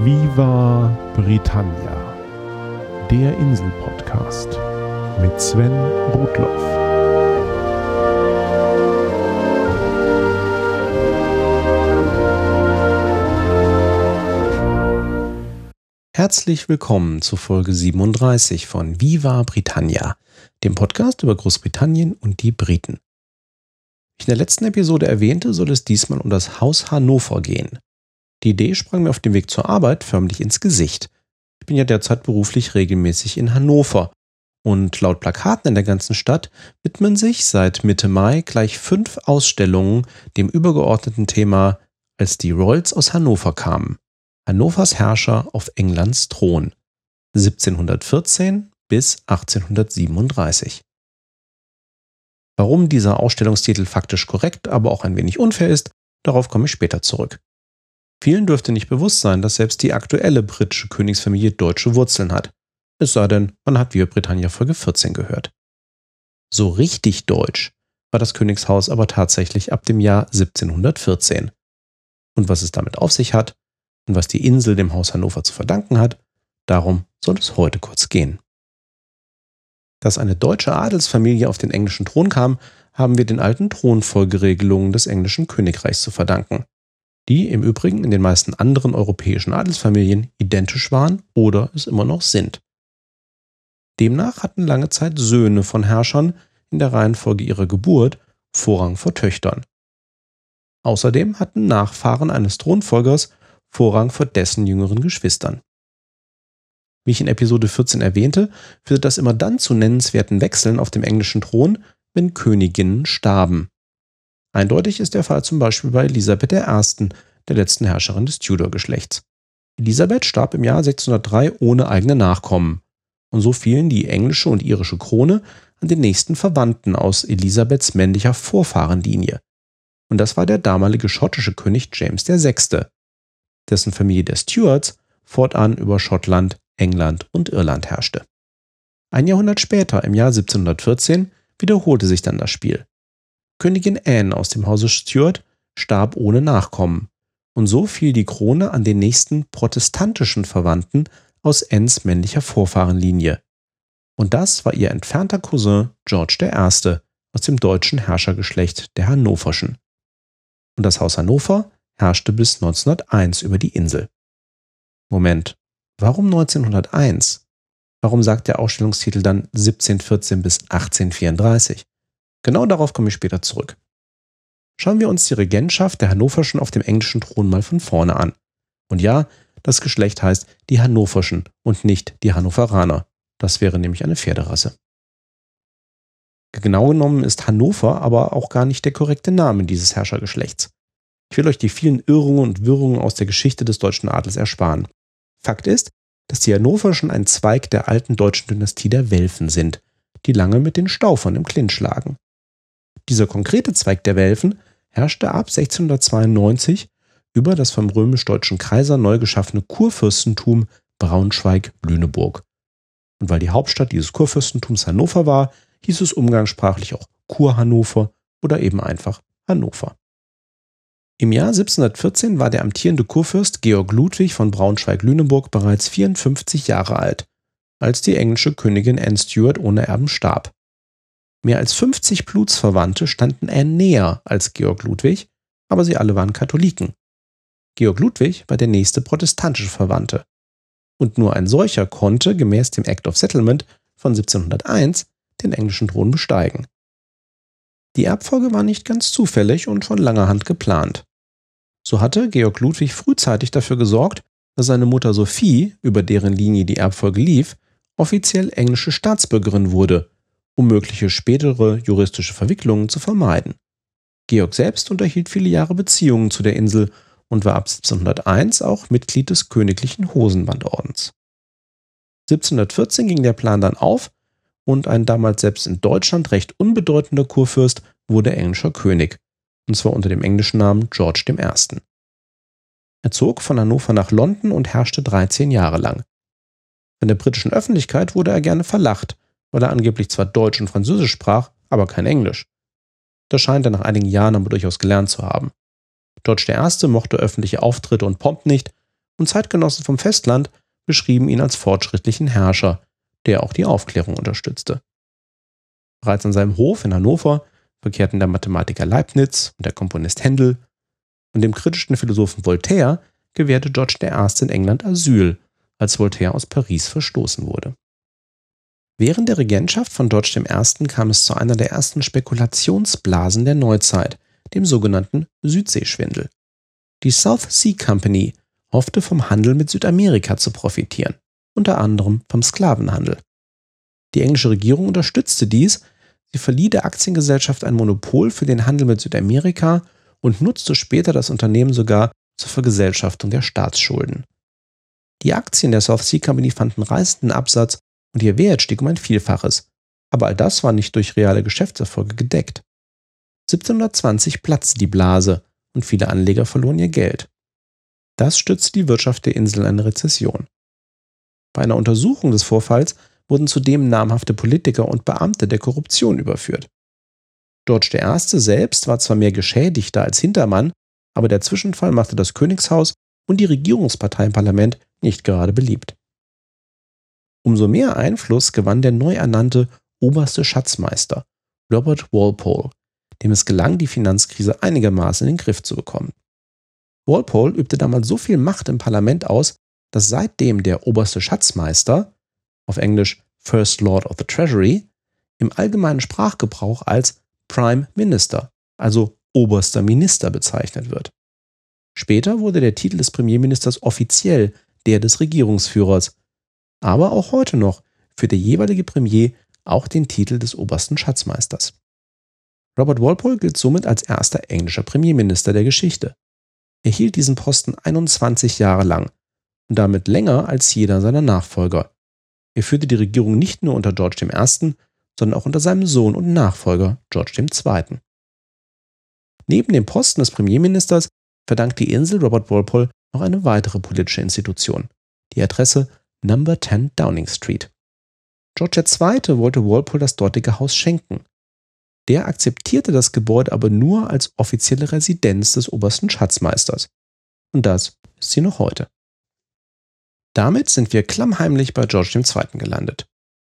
Viva Britannia, der Insel-Podcast mit Sven Rudloff. Herzlich willkommen zu Folge 37 von Viva Britannia, dem Podcast über Großbritannien und die Briten. Wie ich in der letzten Episode erwähnte, soll es diesmal um das Haus Hannover gehen. Die Idee sprang mir auf dem Weg zur Arbeit förmlich ins Gesicht. Ich bin ja derzeit beruflich regelmäßig in Hannover und laut Plakaten in der ganzen Stadt widmen sich seit Mitte Mai gleich fünf Ausstellungen dem übergeordneten Thema Als die Royals aus Hannover kamen. Hannovers Herrscher auf Englands Thron 1714 bis 1837. Warum dieser Ausstellungstitel faktisch korrekt, aber auch ein wenig unfair ist, darauf komme ich später zurück. Vielen dürfte nicht bewusst sein, dass selbst die aktuelle britische Königsfamilie deutsche Wurzeln hat. Es sei denn, man hat Via Britannia Folge 14 gehört. So richtig deutsch war das Königshaus aber tatsächlich ab dem Jahr 1714. Und was es damit auf sich hat und was die Insel dem Haus Hannover zu verdanken hat, darum soll es heute kurz gehen. Dass eine deutsche Adelsfamilie auf den englischen Thron kam, haben wir den alten Thronfolgeregelungen des englischen Königreichs zu verdanken die im Übrigen in den meisten anderen europäischen Adelsfamilien identisch waren oder es immer noch sind. Demnach hatten lange Zeit Söhne von Herrschern in der Reihenfolge ihrer Geburt Vorrang vor Töchtern. Außerdem hatten Nachfahren eines Thronfolgers Vorrang vor dessen jüngeren Geschwistern. Wie ich in Episode 14 erwähnte, führte das immer dann zu nennenswerten Wechseln auf dem englischen Thron, wenn Königinnen starben. Eindeutig ist der Fall zum Beispiel bei Elisabeth I., der letzten Herrscherin des Tudor-Geschlechts. Elisabeth starb im Jahr 1603 ohne eigene Nachkommen. Und so fielen die englische und irische Krone an den nächsten Verwandten aus Elisabeths männlicher Vorfahrenlinie. Und das war der damalige schottische König James VI., dessen Familie der Stuarts fortan über Schottland, England und Irland herrschte. Ein Jahrhundert später, im Jahr 1714, wiederholte sich dann das Spiel. Königin Anne aus dem Hause Stuart starb ohne Nachkommen, und so fiel die Krone an den nächsten protestantischen Verwandten aus Annes männlicher Vorfahrenlinie. Und das war ihr entfernter Cousin George I. aus dem deutschen Herrschergeschlecht der Hannoverschen. Und das Haus Hannover herrschte bis 1901 über die Insel. Moment, warum 1901? Warum sagt der Ausstellungstitel dann 1714 bis 1834? Genau darauf komme ich später zurück. Schauen wir uns die Regentschaft der Hannoverschen auf dem englischen Thron mal von vorne an. Und ja, das Geschlecht heißt die Hannoverschen und nicht die Hannoveraner. Das wäre nämlich eine Pferderasse. Genau genommen ist Hannover aber auch gar nicht der korrekte Name dieses Herrschergeschlechts. Ich will euch die vielen Irrungen und Wirrungen aus der Geschichte des deutschen Adels ersparen. Fakt ist, dass die Hannoverschen ein Zweig der alten deutschen Dynastie der Welfen sind, die lange mit den Staufern im Clinch lagen. Dieser konkrete Zweig der Welfen herrschte ab 1692 über das vom römisch-deutschen Kaiser neu geschaffene Kurfürstentum Braunschweig-Lüneburg. Und weil die Hauptstadt dieses Kurfürstentums Hannover war, hieß es umgangssprachlich auch Kurhannover oder eben einfach Hannover. Im Jahr 1714 war der amtierende Kurfürst Georg Ludwig von Braunschweig-Lüneburg bereits 54 Jahre alt, als die englische Königin Anne Stuart ohne Erben starb. Mehr als 50 Blutsverwandte standen er näher als Georg Ludwig, aber sie alle waren Katholiken. Georg Ludwig war der nächste protestantische Verwandte. Und nur ein solcher konnte, gemäß dem Act of Settlement von 1701, den englischen Thron besteigen. Die Erbfolge war nicht ganz zufällig und von langer Hand geplant. So hatte Georg Ludwig frühzeitig dafür gesorgt, dass seine Mutter Sophie, über deren Linie die Erbfolge lief, offiziell englische Staatsbürgerin wurde um mögliche spätere juristische Verwicklungen zu vermeiden. Georg selbst unterhielt viele Jahre Beziehungen zu der Insel und war ab 1701 auch Mitglied des Königlichen Hosenbandordens. 1714 ging der Plan dann auf und ein damals selbst in Deutschland recht unbedeutender Kurfürst wurde englischer König, und zwar unter dem englischen Namen George I. Er zog von Hannover nach London und herrschte 13 Jahre lang. Von der britischen Öffentlichkeit wurde er gerne verlacht weil er angeblich zwar Deutsch und Französisch sprach, aber kein Englisch. Das scheint er nach einigen Jahren aber durchaus gelernt zu haben. George I. mochte öffentliche Auftritte und Pomp nicht und Zeitgenossen vom Festland beschrieben ihn als fortschrittlichen Herrscher, der auch die Aufklärung unterstützte. Bereits an seinem Hof in Hannover verkehrten der Mathematiker Leibniz und der Komponist Händel und dem kritischen Philosophen Voltaire gewährte George I. in England Asyl, als Voltaire aus Paris verstoßen wurde. Während der Regentschaft von George I. kam es zu einer der ersten Spekulationsblasen der Neuzeit, dem sogenannten Südseeschwindel. Die South Sea Company hoffte vom Handel mit Südamerika zu profitieren, unter anderem vom Sklavenhandel. Die englische Regierung unterstützte dies, sie verlieh der Aktiengesellschaft ein Monopol für den Handel mit Südamerika und nutzte später das Unternehmen sogar zur Vergesellschaftung der Staatsschulden. Die Aktien der South Sea Company fanden reißenden Absatz und ihr Wert stieg um ein Vielfaches. Aber all das war nicht durch reale Geschäftserfolge gedeckt. 1720 platzte die Blase und viele Anleger verloren ihr Geld. Das stützte die Wirtschaft der Insel in eine Rezession. Bei einer Untersuchung des Vorfalls wurden zudem namhafte Politiker und Beamte der Korruption überführt. George I. selbst war zwar mehr Geschädigter als Hintermann, aber der Zwischenfall machte das Königshaus und die Regierungspartei im Parlament nicht gerade beliebt. Umso mehr Einfluss gewann der neu ernannte oberste Schatzmeister Robert Walpole, dem es gelang, die Finanzkrise einigermaßen in den Griff zu bekommen. Walpole übte damals so viel Macht im Parlament aus, dass seitdem der oberste Schatzmeister, auf Englisch First Lord of the Treasury, im allgemeinen Sprachgebrauch als Prime Minister, also oberster Minister bezeichnet wird. Später wurde der Titel des Premierministers offiziell der des Regierungsführers, aber auch heute noch führt der jeweilige Premier auch den Titel des obersten Schatzmeisters. Robert Walpole gilt somit als erster englischer Premierminister der Geschichte. Er hielt diesen Posten 21 Jahre lang und damit länger als jeder seiner Nachfolger. Er führte die Regierung nicht nur unter George I., sondern auch unter seinem Sohn und Nachfolger George II. Neben dem Posten des Premierministers verdankt die Insel Robert Walpole noch eine weitere politische Institution, die Adresse Number 10 Downing Street. George II. wollte Walpole das dortige Haus schenken. Der akzeptierte das Gebäude aber nur als offizielle Residenz des obersten Schatzmeisters. Und das ist sie noch heute. Damit sind wir klammheimlich bei George II. gelandet.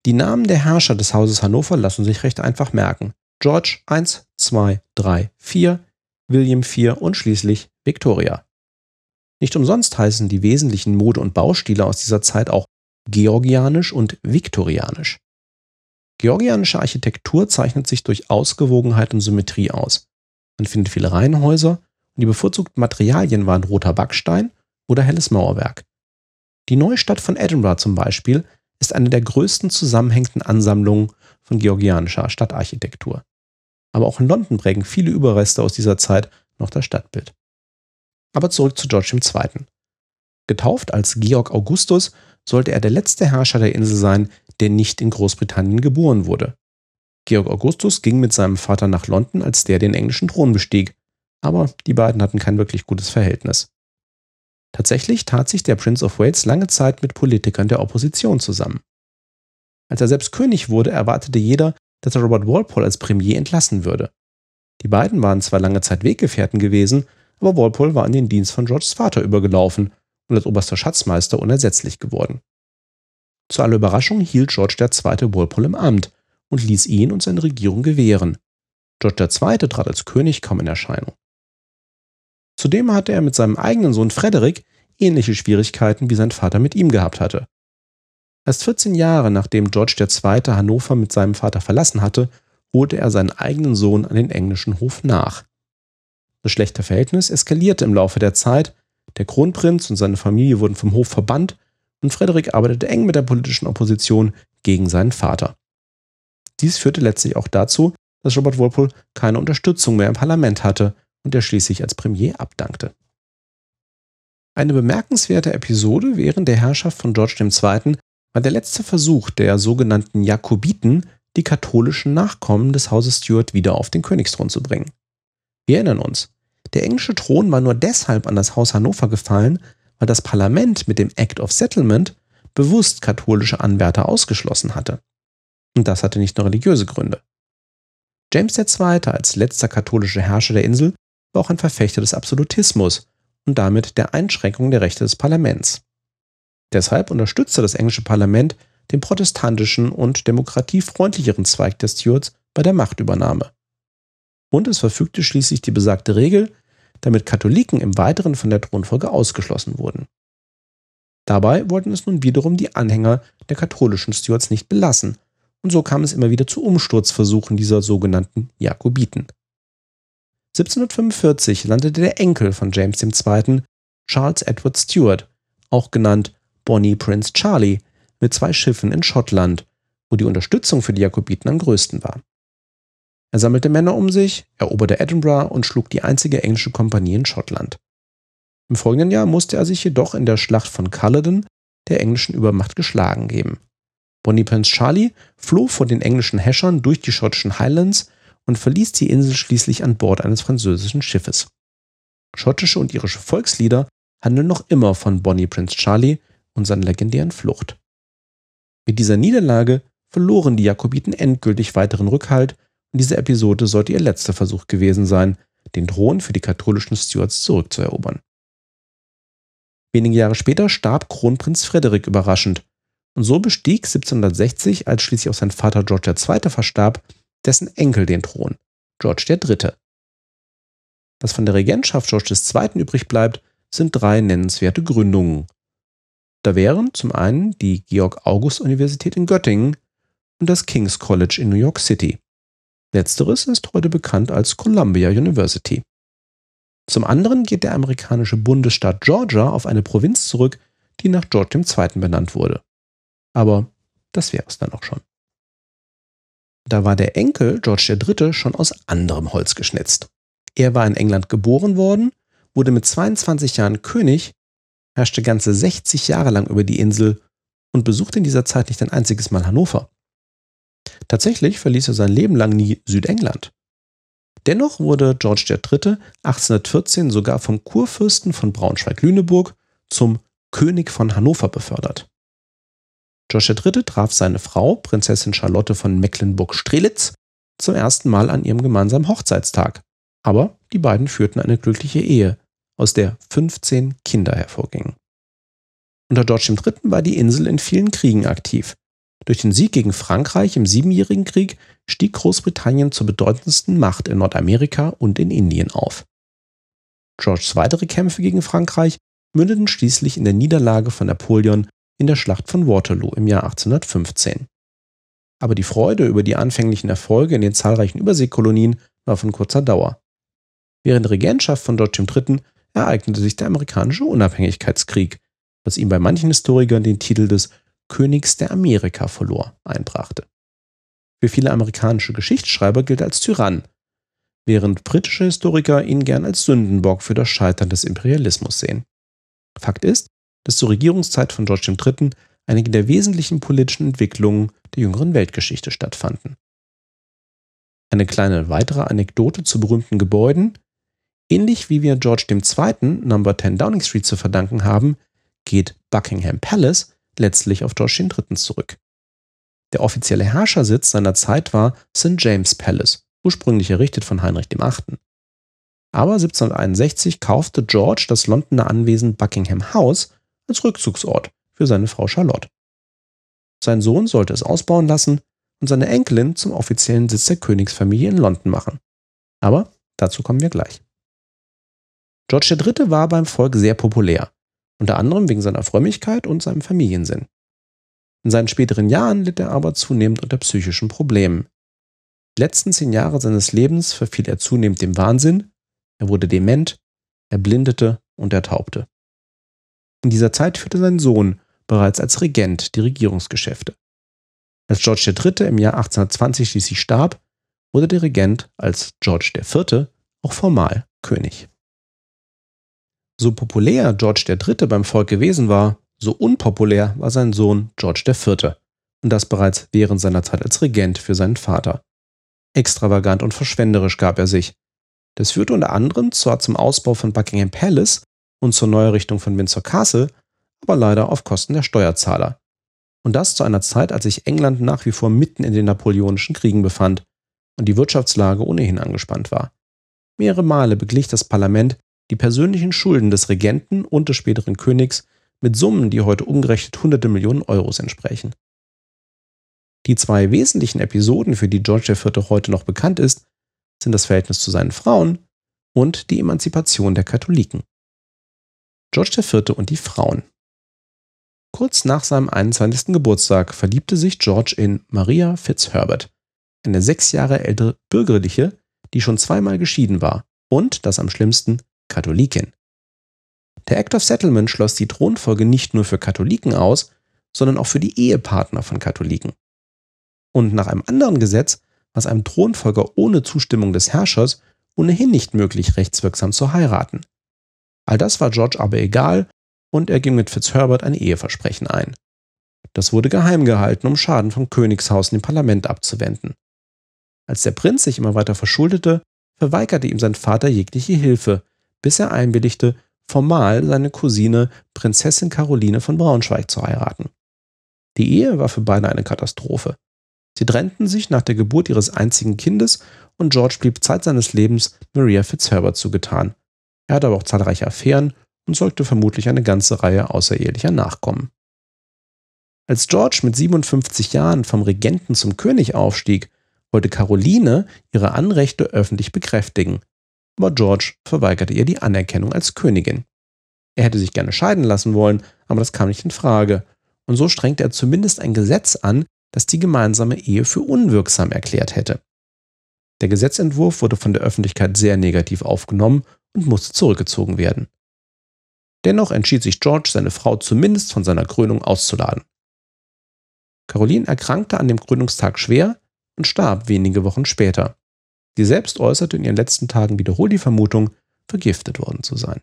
Die Namen der Herrscher des Hauses Hannover lassen sich recht einfach merken. George 1, 2, 3, 4, William 4 und schließlich Victoria. Nicht umsonst heißen die wesentlichen Mode- und Baustile aus dieser Zeit auch georgianisch und viktorianisch. Georgianische Architektur zeichnet sich durch Ausgewogenheit und Symmetrie aus. Man findet viele Reihenhäuser und die bevorzugten Materialien waren roter Backstein oder helles Mauerwerk. Die neue Stadt von Edinburgh zum Beispiel ist eine der größten zusammenhängenden Ansammlungen von georgianischer Stadtarchitektur. Aber auch in London prägen viele Überreste aus dieser Zeit noch das Stadtbild. Aber zurück zu George II. Getauft als Georg Augustus sollte er der letzte Herrscher der Insel sein, der nicht in Großbritannien geboren wurde. Georg Augustus ging mit seinem Vater nach London, als der den englischen Thron bestieg, aber die beiden hatten kein wirklich gutes Verhältnis. Tatsächlich tat sich der Prince of Wales lange Zeit mit Politikern der Opposition zusammen. Als er selbst König wurde, erwartete jeder, dass er Robert Walpole als Premier entlassen würde. Die beiden waren zwar lange Zeit Weggefährten gewesen, aber Walpole war in den Dienst von Georges Vater übergelaufen und als oberster Schatzmeister unersetzlich geworden. Zu aller Überraschung hielt George II. Walpole im Amt und ließ ihn und seine Regierung gewähren. George II. trat als König kaum in Erscheinung. Zudem hatte er mit seinem eigenen Sohn Frederick ähnliche Schwierigkeiten wie sein Vater mit ihm gehabt hatte. Erst 14 Jahre nachdem George II. Hannover mit seinem Vater verlassen hatte, holte er seinen eigenen Sohn an den englischen Hof nach. Das schlechte Verhältnis eskalierte im Laufe der Zeit, der Kronprinz und seine Familie wurden vom Hof verbannt und Frederik arbeitete eng mit der politischen Opposition gegen seinen Vater. Dies führte letztlich auch dazu, dass Robert Walpole keine Unterstützung mehr im Parlament hatte und er schließlich als Premier abdankte. Eine bemerkenswerte Episode während der Herrschaft von George II. war der letzte Versuch der sogenannten Jakobiten, die katholischen Nachkommen des Hauses Stuart wieder auf den Königsthron zu bringen. Wir erinnern uns, der englische Thron war nur deshalb an das Haus Hannover gefallen, weil das Parlament mit dem Act of Settlement bewusst katholische Anwärter ausgeschlossen hatte. Und das hatte nicht nur religiöse Gründe. James II. als letzter katholischer Herrscher der Insel war auch ein Verfechter des Absolutismus und damit der Einschränkung der Rechte des Parlaments. Deshalb unterstützte das englische Parlament den protestantischen und demokratiefreundlicheren Zweig der Stuarts bei der Machtübernahme. Und es verfügte schließlich die besagte Regel, damit Katholiken im Weiteren von der Thronfolge ausgeschlossen wurden. Dabei wollten es nun wiederum die Anhänger der katholischen Stuarts nicht belassen, und so kam es immer wieder zu Umsturzversuchen dieser sogenannten Jakobiten. 1745 landete der Enkel von James II., Charles Edward Stuart, auch genannt Bonnie Prince Charlie, mit zwei Schiffen in Schottland, wo die Unterstützung für die Jakobiten am größten war. Er sammelte Männer um sich, eroberte Edinburgh und schlug die einzige englische Kompanie in Schottland. Im folgenden Jahr musste er sich jedoch in der Schlacht von Culloden der englischen Übermacht geschlagen geben. Bonnie Prince Charlie floh vor den englischen Häschern durch die schottischen Highlands und verließ die Insel schließlich an Bord eines französischen Schiffes. Schottische und irische Volkslieder handeln noch immer von Bonnie Prince Charlie und seiner legendären Flucht. Mit dieser Niederlage verloren die Jakobiten endgültig weiteren Rückhalt diese Episode sollte ihr letzter Versuch gewesen sein, den Thron für die katholischen Stuarts zurückzuerobern. Wenige Jahre später starb Kronprinz Frederik überraschend und so bestieg 1760, als schließlich auch sein Vater George II. verstarb, dessen Enkel den Thron, George III. Was von der Regentschaft George II. übrig bleibt, sind drei nennenswerte Gründungen. Da wären zum einen die Georg-August-Universität in Göttingen und das King's College in New York City. Letzteres ist heute bekannt als Columbia University. Zum anderen geht der amerikanische Bundesstaat Georgia auf eine Provinz zurück, die nach George II. benannt wurde. Aber das wäre es dann auch schon. Da war der Enkel George III. schon aus anderem Holz geschnitzt. Er war in England geboren worden, wurde mit 22 Jahren König herrschte ganze 60 Jahre lang über die Insel und besuchte in dieser Zeit nicht ein einziges Mal Hannover. Tatsächlich verließ er sein Leben lang nie Südengland. Dennoch wurde George III. 1814 sogar vom Kurfürsten von Braunschweig-Lüneburg zum König von Hannover befördert. George III. traf seine Frau, Prinzessin Charlotte von Mecklenburg-Strelitz, zum ersten Mal an ihrem gemeinsamen Hochzeitstag. Aber die beiden führten eine glückliche Ehe, aus der 15 Kinder hervorgingen. Unter George III. war die Insel in vielen Kriegen aktiv. Durch den Sieg gegen Frankreich im Siebenjährigen Krieg stieg Großbritannien zur bedeutendsten Macht in Nordamerika und in Indien auf. Georges weitere Kämpfe gegen Frankreich mündeten schließlich in der Niederlage von Napoleon in der Schlacht von Waterloo im Jahr 1815. Aber die Freude über die anfänglichen Erfolge in den zahlreichen Überseekolonien war von kurzer Dauer. Während der Regentschaft von George III ereignete sich der amerikanische Unabhängigkeitskrieg, was ihm bei manchen Historikern den Titel des Königs der Amerika verlor, einbrachte. Für viele amerikanische Geschichtsschreiber gilt er als Tyrann, während britische Historiker ihn gern als Sündenbock für das Scheitern des Imperialismus sehen. Fakt ist, dass zur Regierungszeit von George III. einige der wesentlichen politischen Entwicklungen der jüngeren Weltgeschichte stattfanden. Eine kleine weitere Anekdote zu berühmten Gebäuden, Ähnlich wie wir George II. Number 10 Downing Street zu verdanken haben, geht Buckingham Palace letztlich auf George III. zurück. Der offizielle Herrschersitz seiner Zeit war St. James Palace, ursprünglich errichtet von Heinrich VIII. Aber 1761 kaufte George das Londoner Anwesen Buckingham House als Rückzugsort für seine Frau Charlotte. Sein Sohn sollte es ausbauen lassen und seine Enkelin zum offiziellen Sitz der Königsfamilie in London machen. Aber dazu kommen wir gleich. George III. war beim Volk sehr populär, unter anderem wegen seiner Frömmigkeit und seinem Familiensinn. In seinen späteren Jahren litt er aber zunehmend unter psychischen Problemen. Die letzten zehn Jahre seines Lebens verfiel er zunehmend dem Wahnsinn, er wurde dement, er blindete und er taubte. In dieser Zeit führte sein Sohn bereits als Regent die Regierungsgeschäfte. Als George III. im Jahr 1820 schließlich starb, wurde der Regent als George IV. auch formal König. So populär George III. beim Volk gewesen war, so unpopulär war sein Sohn George IV. Und das bereits während seiner Zeit als Regent für seinen Vater. Extravagant und verschwenderisch gab er sich. Das führte unter anderem zwar zum Ausbau von Buckingham Palace und zur Neuerrichtung von Windsor Castle, aber leider auf Kosten der Steuerzahler. Und das zu einer Zeit, als sich England nach wie vor mitten in den napoleonischen Kriegen befand und die Wirtschaftslage ohnehin angespannt war. Mehrere Male beglich das Parlament die persönlichen Schulden des Regenten und des späteren Königs mit Summen, die heute umgerechnet hunderte Millionen Euros entsprechen. Die zwei wesentlichen Episoden, für die George IV. heute noch bekannt ist, sind das Verhältnis zu seinen Frauen und die Emanzipation der Katholiken. George IV. und die Frauen. Kurz nach seinem 21. Geburtstag verliebte sich George in Maria Fitzherbert, eine sechs Jahre ältere Bürgerliche, die schon zweimal geschieden war und, das am schlimmsten, Katholikin. Der Act of Settlement schloss die Thronfolge nicht nur für Katholiken aus, sondern auch für die Ehepartner von Katholiken. Und nach einem anderen Gesetz war es einem Thronfolger ohne Zustimmung des Herrschers ohnehin nicht möglich, rechtswirksam zu heiraten. All das war George aber egal und er ging mit Fitzherbert ein Eheversprechen ein. Das wurde geheim gehalten, um Schaden vom Königshaus in dem Parlament abzuwenden. Als der Prinz sich immer weiter verschuldete, verweigerte ihm sein Vater jegliche Hilfe, bis er einwilligte, formal seine Cousine Prinzessin Caroline von Braunschweig zu heiraten. Die Ehe war für beide eine Katastrophe. Sie trennten sich nach der Geburt ihres einzigen Kindes und George blieb Zeit seines Lebens Maria Fitzherbert zugetan. Er hatte aber auch zahlreiche Affären und zeugte vermutlich eine ganze Reihe außerehelicher Nachkommen. Als George mit 57 Jahren vom Regenten zum König aufstieg, wollte Caroline ihre Anrechte öffentlich bekräftigen, aber George verweigerte ihr die Anerkennung als Königin. Er hätte sich gerne scheiden lassen wollen, aber das kam nicht in Frage, und so strengte er zumindest ein Gesetz an, das die gemeinsame Ehe für unwirksam erklärt hätte. Der Gesetzentwurf wurde von der Öffentlichkeit sehr negativ aufgenommen und musste zurückgezogen werden. Dennoch entschied sich George, seine Frau zumindest von seiner Krönung auszuladen. Caroline erkrankte an dem Krönungstag schwer und starb wenige Wochen später. Sie selbst äußerte in ihren letzten Tagen wiederholt die Vermutung, vergiftet worden zu sein.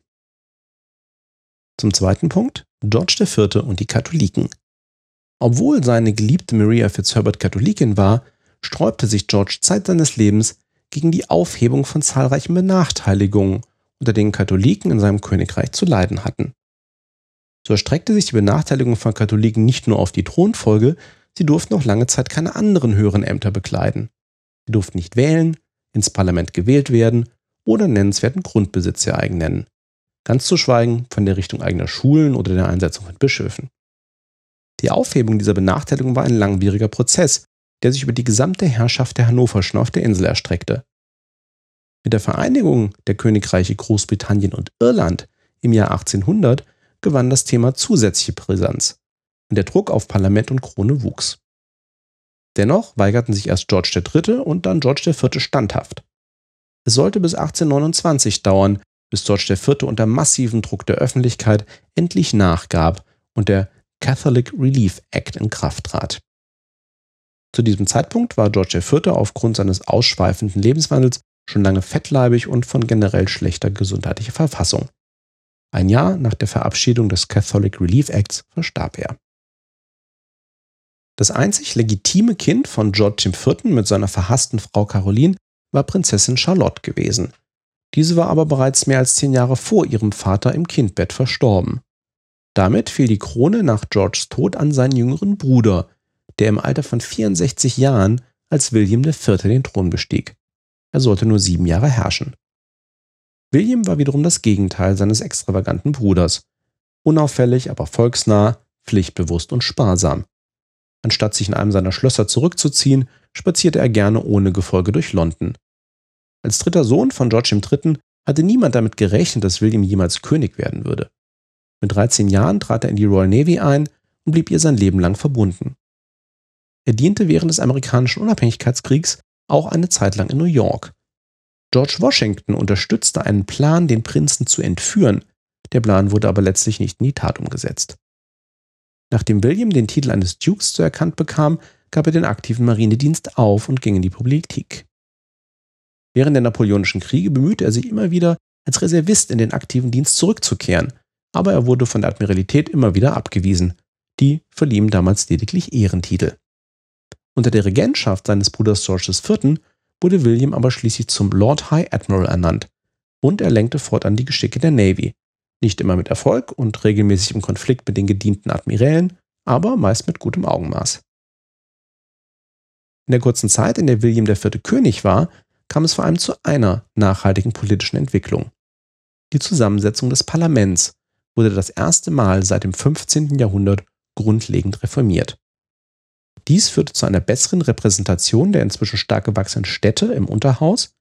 Zum zweiten Punkt, George IV. und die Katholiken. Obwohl seine geliebte Maria Fitzherbert Katholikin war, sträubte sich George Zeit seines Lebens gegen die Aufhebung von zahlreichen Benachteiligungen unter denen Katholiken in seinem Königreich zu leiden hatten. So erstreckte sich die Benachteiligung von Katholiken nicht nur auf die Thronfolge, sie durften auch lange Zeit keine anderen höheren Ämter bekleiden. Sie durften nicht wählen, ins Parlament gewählt werden oder nennenswerten Grundbesitz ihr eigen nennen. Ganz zu schweigen von der Richtung eigener Schulen oder der Einsetzung von Bischöfen. Die Aufhebung dieser Benachteiligung war ein langwieriger Prozess, der sich über die gesamte Herrschaft der Hannoverschen auf der Insel erstreckte. Mit der Vereinigung der Königreiche Großbritannien und Irland im Jahr 1800 gewann das Thema zusätzliche Brisanz und der Druck auf Parlament und Krone wuchs. Dennoch weigerten sich erst George III. und dann George IV. standhaft. Es sollte bis 1829 dauern, bis George IV. unter massivem Druck der Öffentlichkeit endlich nachgab und der Catholic Relief Act in Kraft trat. Zu diesem Zeitpunkt war George IV. aufgrund seines ausschweifenden Lebenswandels schon lange fettleibig und von generell schlechter gesundheitlicher Verfassung. Ein Jahr nach der Verabschiedung des Catholic Relief Acts verstarb er. Das einzig legitime Kind von George IV. mit seiner verhassten Frau Caroline war Prinzessin Charlotte gewesen. Diese war aber bereits mehr als zehn Jahre vor ihrem Vater im Kindbett verstorben. Damit fiel die Krone nach Georges Tod an seinen jüngeren Bruder, der im Alter von 64 Jahren als William IV. den Thron bestieg. Er sollte nur sieben Jahre herrschen. William war wiederum das Gegenteil seines extravaganten Bruders. Unauffällig, aber volksnah, pflichtbewusst und sparsam. Anstatt sich in einem seiner Schlösser zurückzuziehen, spazierte er gerne ohne Gefolge durch London. Als dritter Sohn von George III. hatte niemand damit gerechnet, dass William jemals König werden würde. Mit 13 Jahren trat er in die Royal Navy ein und blieb ihr sein Leben lang verbunden. Er diente während des amerikanischen Unabhängigkeitskriegs auch eine Zeit lang in New York. George Washington unterstützte einen Plan, den Prinzen zu entführen, der Plan wurde aber letztlich nicht in die Tat umgesetzt. Nachdem William den Titel eines Dukes zuerkannt bekam, gab er den aktiven Marinedienst auf und ging in die Politik. Während der Napoleonischen Kriege bemühte er sich immer wieder, als Reservist in den aktiven Dienst zurückzukehren, aber er wurde von der Admiralität immer wieder abgewiesen. Die verlieh ihm damals lediglich Ehrentitel. Unter der Regentschaft seines Bruders George IV. wurde William aber schließlich zum Lord High Admiral ernannt und er lenkte fortan die Geschicke der Navy. Nicht immer mit Erfolg und regelmäßig im Konflikt mit den gedienten Admirälen, aber meist mit gutem Augenmaß. In der kurzen Zeit, in der William IV. König war, kam es vor allem zu einer nachhaltigen politischen Entwicklung. Die Zusammensetzung des Parlaments wurde das erste Mal seit dem 15. Jahrhundert grundlegend reformiert. Dies führte zu einer besseren Repräsentation der inzwischen stark gewachsenen Städte im Unterhaus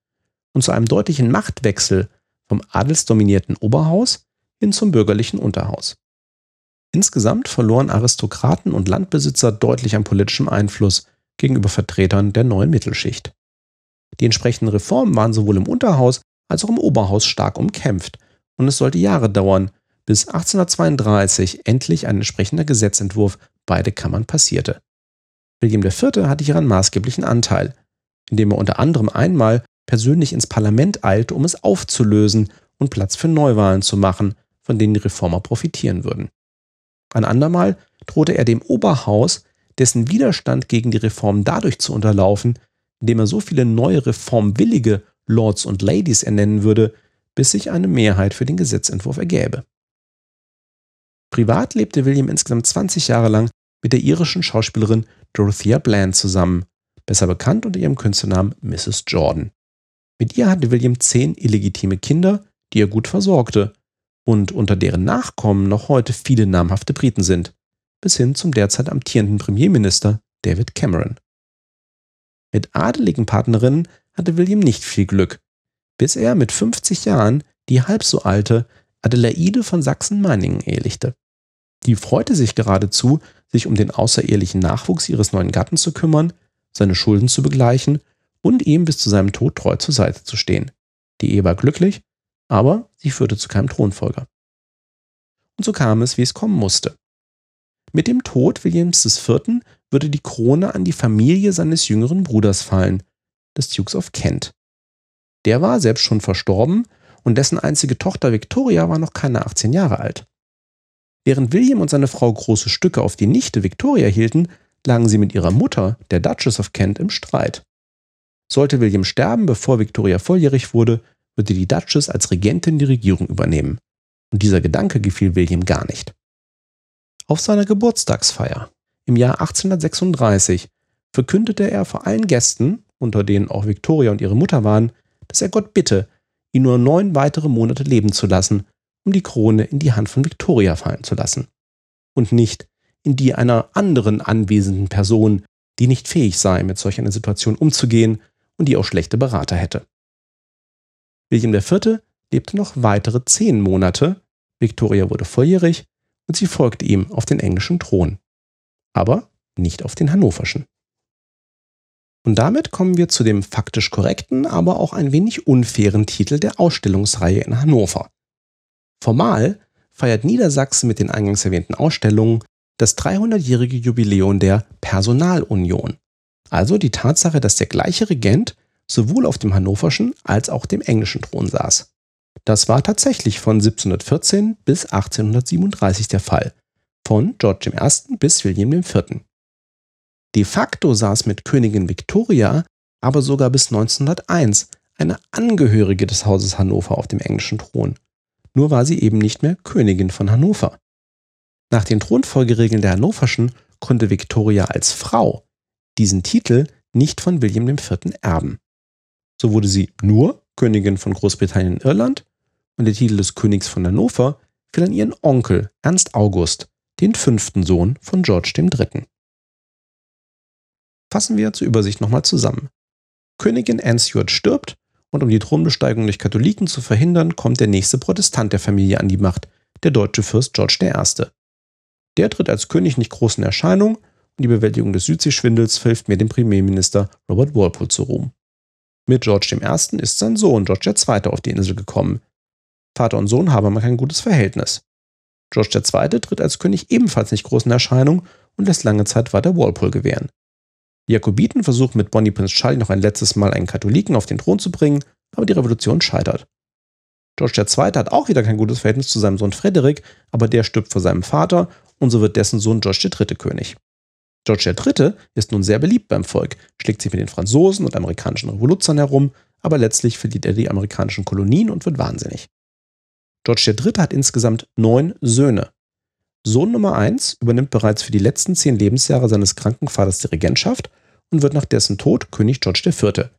und zu einem deutlichen Machtwechsel vom adelsdominierten Oberhaus hin zum bürgerlichen Unterhaus. Insgesamt verloren Aristokraten und Landbesitzer deutlich an politischem Einfluss gegenüber Vertretern der neuen Mittelschicht. Die entsprechenden Reformen waren sowohl im Unterhaus als auch im Oberhaus stark umkämpft und es sollte Jahre dauern, bis 1832 endlich ein entsprechender Gesetzentwurf beide Kammern passierte. William IV. hatte hieran maßgeblichen Anteil, indem er unter anderem einmal persönlich ins Parlament eilte, um es aufzulösen und Platz für Neuwahlen zu machen, von denen die Reformer profitieren würden. Ein andermal drohte er dem Oberhaus, dessen Widerstand gegen die Reform dadurch zu unterlaufen, indem er so viele neue reformwillige Lords und Ladies ernennen würde, bis sich eine Mehrheit für den Gesetzentwurf ergäbe. Privat lebte William insgesamt 20 Jahre lang mit der irischen Schauspielerin Dorothea Bland zusammen, besser bekannt unter ihrem Künstlernamen Mrs. Jordan. Mit ihr hatte William zehn illegitime Kinder, die er gut versorgte und unter deren Nachkommen noch heute viele namhafte Briten sind, bis hin zum derzeit amtierenden Premierminister David Cameron. Mit adeligen Partnerinnen hatte William nicht viel Glück, bis er mit 50 Jahren die halb so alte Adelaide von Sachsen-Meiningen ehelichte. Die freute sich geradezu, sich um den außerehelichen Nachwuchs ihres neuen Gatten zu kümmern, seine Schulden zu begleichen und ihm bis zu seinem Tod treu zur Seite zu stehen. Die Ehe war glücklich, aber sie führte zu keinem Thronfolger. Und so kam es, wie es kommen musste. Mit dem Tod Williams IV. würde die Krone an die Familie seines jüngeren Bruders fallen, des Dukes of Kent. Der war selbst schon verstorben und dessen einzige Tochter Victoria war noch keine 18 Jahre alt. Während William und seine Frau große Stücke auf die Nichte Victoria hielten, lagen sie mit ihrer Mutter, der Duchess of Kent, im Streit. Sollte William sterben, bevor Victoria volljährig wurde, würde die Duchess als Regentin die Regierung übernehmen. Und dieser Gedanke gefiel William gar nicht. Auf seiner Geburtstagsfeier im Jahr 1836 verkündete er vor allen Gästen, unter denen auch Victoria und ihre Mutter waren, dass er Gott bitte, ihn nur neun weitere Monate leben zu lassen, um die Krone in die Hand von Victoria fallen zu lassen. Und nicht in die einer anderen anwesenden Person, die nicht fähig sei, mit solch einer Situation umzugehen und die auch schlechte Berater hätte. William IV. lebte noch weitere zehn Monate, Victoria wurde volljährig und sie folgte ihm auf den englischen Thron. Aber nicht auf den hannoverschen. Und damit kommen wir zu dem faktisch korrekten, aber auch ein wenig unfairen Titel der Ausstellungsreihe in Hannover. Formal feiert Niedersachsen mit den eingangs erwähnten Ausstellungen das 300-jährige Jubiläum der Personalunion. Also die Tatsache, dass der gleiche Regent sowohl auf dem hannoverschen als auch dem englischen Thron saß. Das war tatsächlich von 1714 bis 1837 der Fall, von George I. bis William IV. De facto saß mit Königin Victoria aber sogar bis 1901 eine Angehörige des Hauses Hannover auf dem englischen Thron. Nur war sie eben nicht mehr Königin von Hannover. Nach den Thronfolgeregeln der Hannoverschen konnte Victoria als Frau diesen Titel nicht von William IV. erben. So wurde sie nur Königin von Großbritannien und Irland und der Titel des Königs von Hannover fiel an ihren Onkel Ernst August, den fünften Sohn von George III. Fassen wir zur Übersicht nochmal zusammen. Königin Anne Stuart stirbt und um die Thronbesteigung durch Katholiken zu verhindern, kommt der nächste Protestant der Familie an die Macht, der deutsche Fürst George I. Der tritt als König nicht groß in Erscheinung und die Bewältigung des Südseeschwindels hilft mir dem Premierminister Robert Walpole zu Ruhm. Mit George I. ist sein Sohn George II. auf die Insel gekommen. Vater und Sohn haben aber kein gutes Verhältnis. George II. tritt als König ebenfalls nicht groß in Erscheinung und lässt lange Zeit weiter Walpole gewähren. Die Jakobiten versuchen mit Bonnie Prince Charlie noch ein letztes Mal einen Katholiken auf den Thron zu bringen, aber die Revolution scheitert. George II. hat auch wieder kein gutes Verhältnis zu seinem Sohn Frederik, aber der stirbt vor seinem Vater und so wird dessen Sohn George III. König. George III. ist nun sehr beliebt beim Volk, schlägt sich mit den Franzosen und amerikanischen Revoluzern herum, aber letztlich verliert er die amerikanischen Kolonien und wird wahnsinnig. George III. hat insgesamt neun Söhne. Sohn Nummer 1 übernimmt bereits für die letzten zehn Lebensjahre seines kranken Vaters die Regentschaft und wird nach dessen Tod König George IV.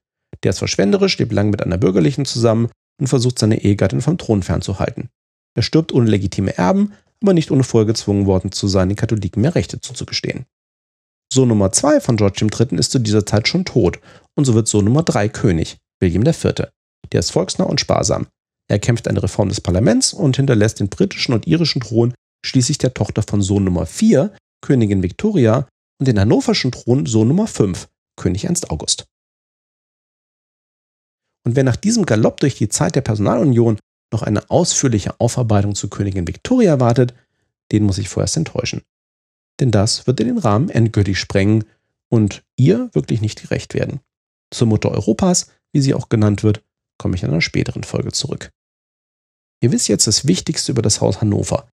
Der ist verschwenderisch, lebt lang mit einer Bürgerlichen zusammen und versucht seine Ehegattin vom Thron fernzuhalten. Er stirbt ohne legitime Erben, aber nicht ohne vorher gezwungen worden zu sein, den Katholiken mehr Rechte zuzugestehen. Sohn Nummer 2 von George III. ist zu dieser Zeit schon tot und so wird Sohn Nummer 3 König, William IV. Der ist volksnah und sparsam. Er kämpft eine Reform des Parlaments und hinterlässt den britischen und irischen Thron schließlich der Tochter von Sohn Nummer 4, Königin Victoria, und den hannoverschen Thron Sohn Nummer 5, König Ernst August. Und wer nach diesem Galopp durch die Zeit der Personalunion noch eine ausführliche Aufarbeitung zu Königin Victoria wartet, den muss ich vorerst enttäuschen. Denn das wird in den Rahmen endgültig sprengen und ihr wirklich nicht gerecht werden. Zur Mutter Europas, wie sie auch genannt wird, komme ich in einer späteren Folge zurück. Ihr wisst jetzt das Wichtigste über das Haus Hannover.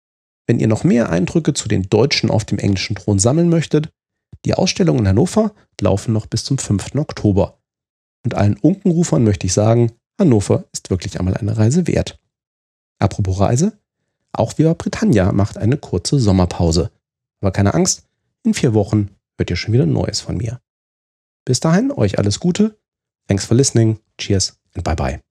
Wenn ihr noch mehr Eindrücke zu den Deutschen auf dem englischen Thron sammeln möchtet, die Ausstellungen in Hannover laufen noch bis zum 5. Oktober. Und allen Unkenrufern möchte ich sagen, Hannover ist wirklich einmal eine Reise wert. Apropos Reise, auch Viva Britannia macht eine kurze Sommerpause. Aber keine Angst, in vier Wochen hört ihr schon wieder Neues von mir. Bis dahin, euch alles Gute. Thanks for listening. Cheers and bye bye.